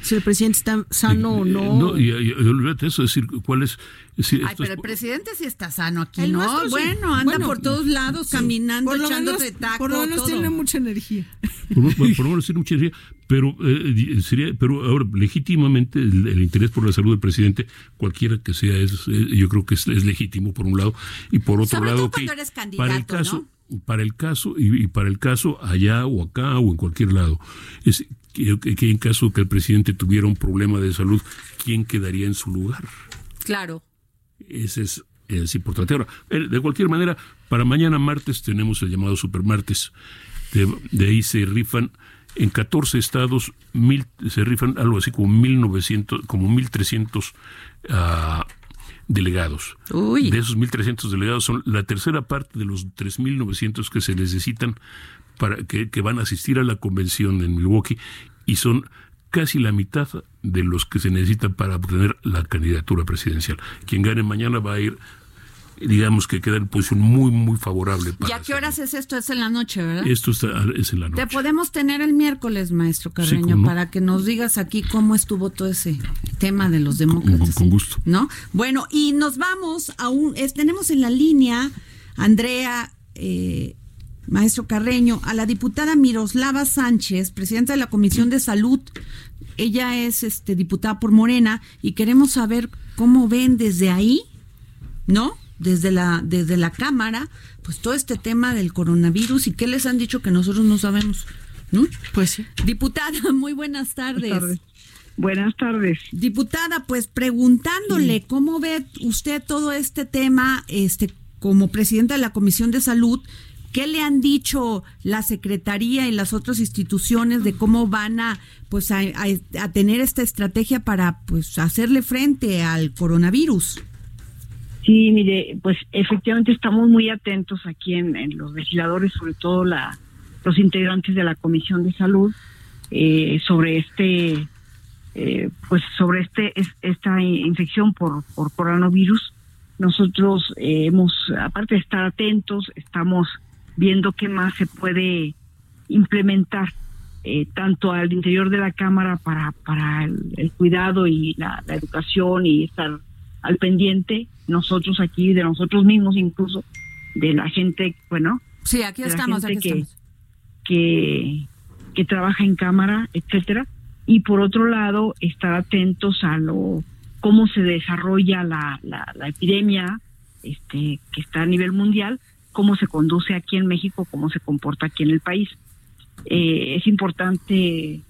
si el presidente está sano o no. No, y, y- y olvídate eso, es decir, cuál es. es decir, Ay, pero el presidente sí está sano aquí, El ¿no? nuestro sí. Bueno, anda Bueno, por todos lados caminando, por lo echándote menos, taco, por lo menos todo. tiene mucha energía. por, por- por lo menos tiene mucha energía, pero eh, sería, pero ahora legítimamente el, el interés por la salud del presidente, cualquiera que sea, es, eh, yo creo que es, es legítimo por un lado y por otro Sobre lado todo cuando eres para el candidato, caso, para el caso y, y para el caso allá o acá o en cualquier lado, es que, en caso que el presidente tuviera un problema de salud, ¿quién quedaría en su lugar? Claro. Ese es, es importante. Ahora, de cualquier manera, para mañana martes tenemos el llamado supermartes. De, de ahí se rifan en 14 estados, mil, se rifan algo así como 1900, como 1300 ah, delegados. Uy. De esos 1300 delegados son la tercera parte de los 3900 que se necesitan para que, que van a asistir a la convención en Milwaukee y son casi la mitad de los que se necesitan para obtener la candidatura presidencial. Quien gane mañana va a ir digamos que queda en posición muy, muy favorable. Para ¿Y a qué horas es esto? Es en la noche, ¿verdad? Esto está, es en la noche. Te podemos tener el miércoles, maestro Carreño, no. para que nos digas aquí cómo estuvo todo ese tema de los demócratas. Con- con gusto. ¿No? Bueno, y nos vamos a un. es- tenemos en la línea, Andrea, eh, maestro Carreño, a la diputada Miroslava Sánchez, presidenta de la Comisión de Salud. Ella es este, diputada por Morena y queremos saber cómo ven desde ahí, ¿no? Desde la, desde la Cámara, pues todo este tema del coronavirus y qué les han dicho que nosotros no sabemos, ¿no? Pues sí. Diputada, muy buenas tardes. Buenas tardes. Buenas tardes. Diputada, pues preguntándole cómo ve usted todo este tema, este, como presidenta de la Comisión de Salud, ¿qué le han dicho la Secretaría y las otras instituciones de cómo van a, pues, a, a- a tener esta estrategia para, pues, hacerle frente al coronavirus? Sí, mire, pues efectivamente estamos muy atentos aquí en, los legisladores, sobre todo la, los integrantes de la Comisión de Salud, eh, sobre este, eh, pues sobre este es- esta infección por, por coronavirus. Nosotros eh, hemos, aparte de estar atentos, estamos viendo qué más se puede implementar tanto al interior de la cámara para para el, cuidado y la educación y estar al pendiente nosotros aquí de nosotros mismos incluso de la gente bueno Sí, aquí estamos, aquí gente que, estamos. que que trabaja en cámara etcétera. Y por otro lado estar atentos a lo cómo se desarrolla la, la, la epidemia este que está a nivel mundial cómo se conduce aquí en México cómo se comporta aquí en el país. Eh, es importante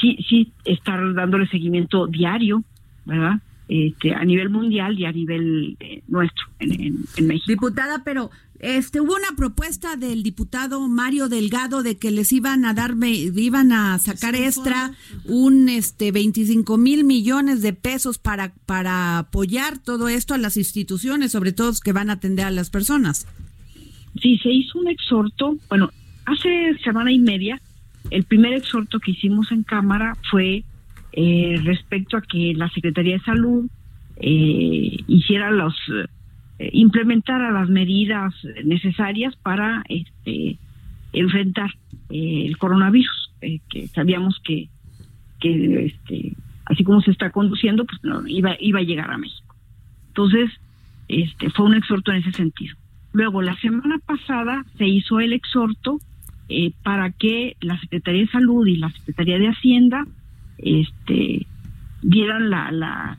sí sí estar dándole seguimiento diario verdad este a nivel mundial y a nivel eh, nuestro en, en, en México Diputada, pero este hubo una propuesta del diputado Mario Delgado de que les iban a dar, iban a sacar extra un este 25 mil millones de pesos para, para apoyar todo esto a las instituciones, sobre todo que van a atender a las personas. Sí, se hizo un exhorto, bueno, hace semana y media, el primer exhorto que hicimos en Cámara fue eh, respecto a que la Secretaría de Salud eh, hiciera los, eh, implementara las medidas necesarias para este, enfrentar eh, el coronavirus, eh, que sabíamos que, que este, así como se está conduciendo, pues no, iba, iba a llegar a México. Entonces, este, fue un exhorto en ese sentido. Luego, la semana pasada se hizo el exhorto para que la Secretaría de Salud y la Secretaría de Hacienda este, dieran la, la,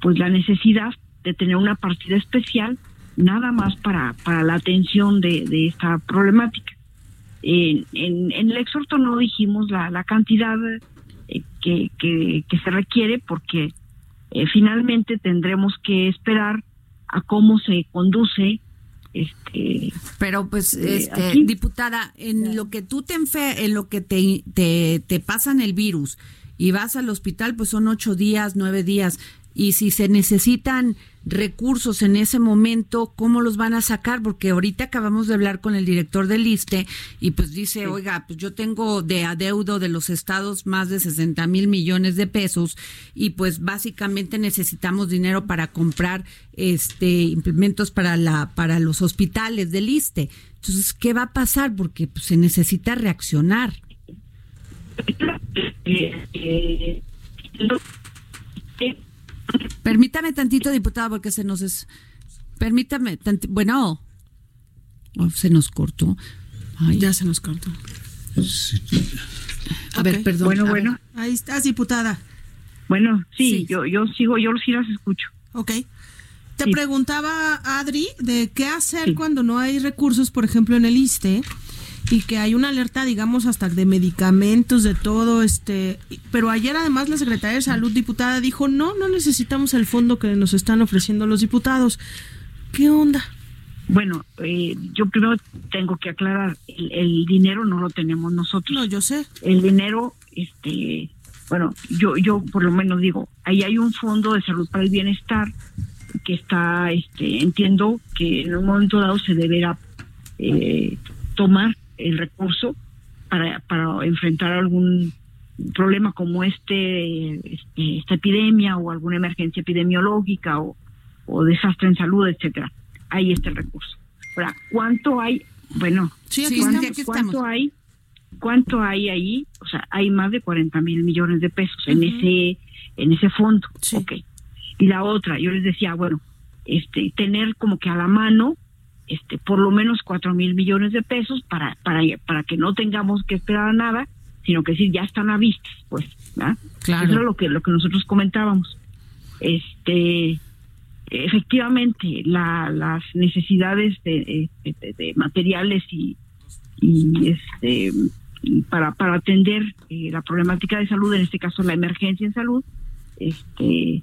pues la necesidad de tener una partida especial nada más para, para la atención de, de esta problemática. En, en, en el exhorto no dijimos la, la cantidad eh, que, que, que se requiere porque eh, finalmente tendremos que esperar a cómo se conduce este Pero pues, Eh, este, aquí- diputada, en lo que tú te enfe en lo que te, te, te pasan el virus y vas al hospital, pues son ocho días, nueve días. Y si se necesitan recursos en ese momento, ¿cómo los van a sacar? Porque ahorita acabamos de hablar con el director del ISTE y pues dice, oiga, pues yo tengo de adeudo de los estados más de 60 mil millones de pesos y pues básicamente necesitamos dinero para comprar este implementos para la para los hospitales del ISTE. Entonces, ¿qué va a pasar? Porque pues, se necesita reaccionar. Permítame tantito, diputada, porque se nos es. Permítame, tanti- bueno, oh, se nos cortó. Ay, Ya se nos cortó. a ver, perdón. bueno a ver. bueno Ahí estás, diputada. bueno sí, Sí. yo yo sigo yo sí las escucho Ok. Te Sí. preguntaba, Adri, de qué hacer Sí. cuando no hay recursos, por ejemplo, en el ISTE, y que hay una alerta, digamos, hasta de medicamentos, de todo, este, pero ayer además la Secretaría de Salud, diputada, dijo, no, no necesitamos el fondo que nos están ofreciendo los diputados. ¿Qué onda? bueno eh, yo primero tengo que aclarar el, el dinero no lo tenemos nosotros No, yo sé. el dinero este bueno yo yo por lo menos digo ahí hay un fondo de salud para el bienestar que está este entiendo que en un momento dado se deberá eh, tomar el recurso para para enfrentar algún problema como este, este esta epidemia o alguna emergencia epidemiológica o, o desastre en salud etcétera ahí está el recurso. Ahora, ¿cuánto hay? Bueno, Sí, aquí ¿cuánto, estamos, aquí cuánto estamos. hay? ¿Cuánto hay ahí? O sea, hay más de 40 mil millones de pesos en ese en ese fondo. Ok. Y la otra, yo les decía, bueno, este tener como que a la mano este por lo menos 4 mil millones de pesos para para para que no tengamos que esperar a nada, sino que decir ya están a vistas, pues, ¿verdad? Claro. Eso es lo que lo que nosotros comentábamos. Este efectivamente la, las necesidades de, de- de- de materiales y, y este y para para atender eh, la problemática de salud en este caso la emergencia en salud este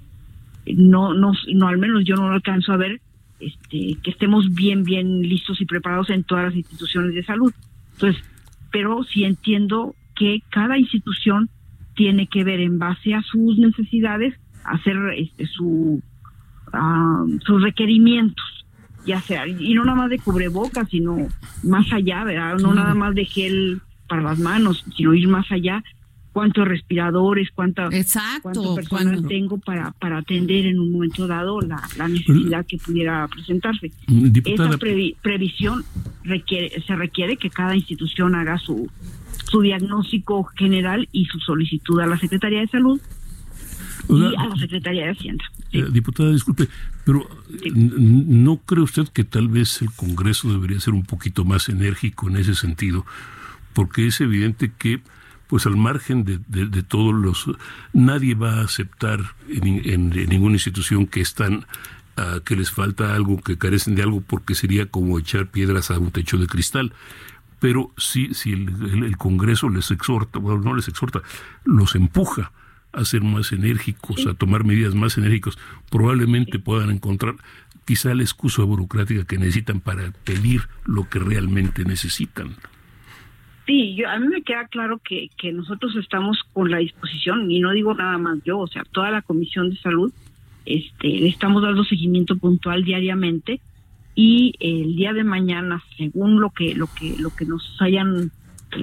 no no no al menos yo no lo alcanzo a ver este que estemos bien bien listos y preparados en todas las instituciones de salud. Entonces pero sí entiendo que cada institución tiene que ver en base a sus necesidades hacer este su ah, sus requerimientos ya sea y no nada más de cubrebocas sino más allá verdad no nada más de gel para las manos sino ir más allá cuántos respiradores cuánta Exacto, personal cuando- tengo para para atender en un momento dado la, la necesidad que pudiera presentarse Mm, diputada- esa previ- previsión requiere se requiere que cada institución haga su su diagnóstico general y su solicitud a la Secretaría de Salud y a la Secretaría de Hacienda. Eh, diputada, disculpe, pero eh, ¿no cree usted que tal vez el Congreso debería ser un poquito más enérgico en ese sentido? Porque es evidente que, pues al margen de, de- de todos los... Nadie va a aceptar en, en- en ninguna institución que están... ah, que les falta algo, que carecen de algo, porque sería como echar piedras a un techo de cristal. Pero sí, si el, el- el Congreso les exhorta, bueno, no les exhorta, los empuja a ser más enérgicos, a tomar medidas más enérgicas, probablemente puedan encontrar quizá la excusa burocrática que necesitan para pedir lo que realmente necesitan. Sí, yo, a mí me queda claro que, que nosotros estamos con la disposición, y no digo nada más yo, o sea, toda la Comisión de Salud, este, le estamos dando seguimiento puntual diariamente y el día de mañana, según lo que lo que lo que nos hayan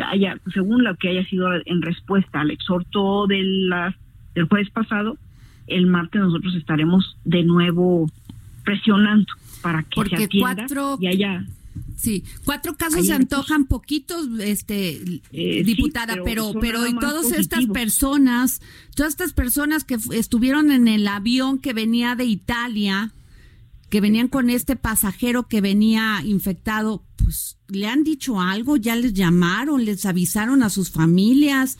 haya, según lo que haya sido en respuesta al exhorto de la, del jueves pasado, el martes nosotros estaremos de nuevo presionando para que Porque se atienda cuatro- y haya Sí, cuatro casos se hartos. antojan poquitos, este, Eh, diputada, sí, pero, pero pero, y todas estas personas, todas estas personas que estuvieron en el avión que venía de Italia, que venían con este pasajero que venía infectado, pues, ¿le han dicho algo? ¿Ya les llamaron? ¿Les avisaron a sus familias?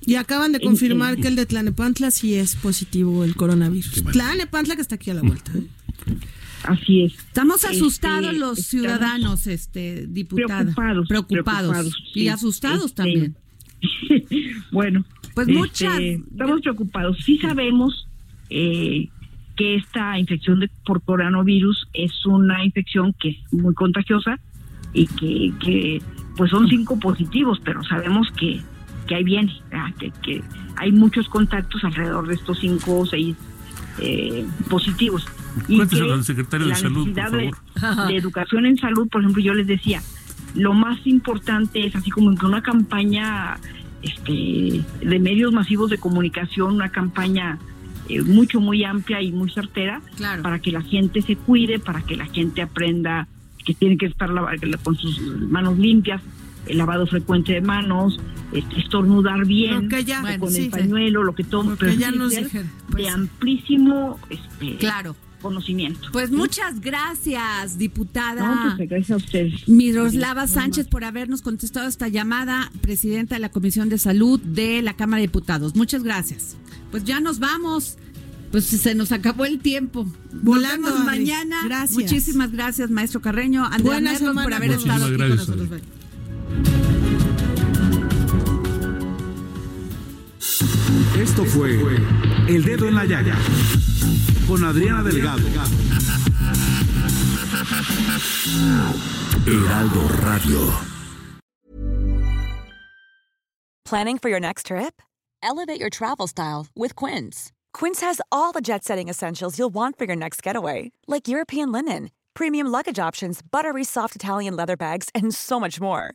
Y acaban de confirmar que el de Tlanepantla sí es positivo el coronavirus. Tlanepantla que está aquí a la vuelta. ¿eh? Así es. Estamos Este, asustados los ciudadanos, este, diputada. Preocupados, Preocupados. preocupados, y sí. asustados Este, también. bueno, Pues este, muchas- estamos preocupados. Sí sabemos eh, que esta infección de, por coronavirus es una infección que es muy contagiosa y que, que pues son cinco positivos, pero sabemos que, que ahí viene, que, que hay muchos contactos alrededor de estos cinco o seis eh, positivos. Y que al secretario de la Salud, necesidad de- favor. de educación en salud, por ejemplo, yo les decía, lo más importante es así como que una campaña este, de medios masivos de comunicación, una campaña eh, mucho, muy amplia y muy certera Claro. para que la gente se cuide, para que la gente aprenda que tiene que estar lava- con sus manos limpias, el lavado frecuente de manos, este, estornudar bien, Lo que ya- con Bueno, sí, el pañuelo, lo que todo, pero ya nos de amplísimo este, Claro. conocimiento. Pues muchas gracias, diputada. No, pues, gracias a ustedes. Miroslava Sánchez por habernos contestado esta llamada, presidenta de la Comisión de Salud de la Cámara de Diputados. Muchas gracias. Pues ya nos vamos. Pues se nos acabó el tiempo. Adri. mañana. Gracias. Muchísimas gracias, maestro Carreño. Andrea Buena Merlos, por haber estado aquí con nosotros. Esto fue El Dedo en la Llaga con Adriana Delgado. Heraldo Radio. Planning for your next trip? Elevate your travel style with Quince. Quince has all the jet setting essentials you'll want for your next getaway, like European linen, premium luggage options, buttery soft Italian leather bags, and so much more.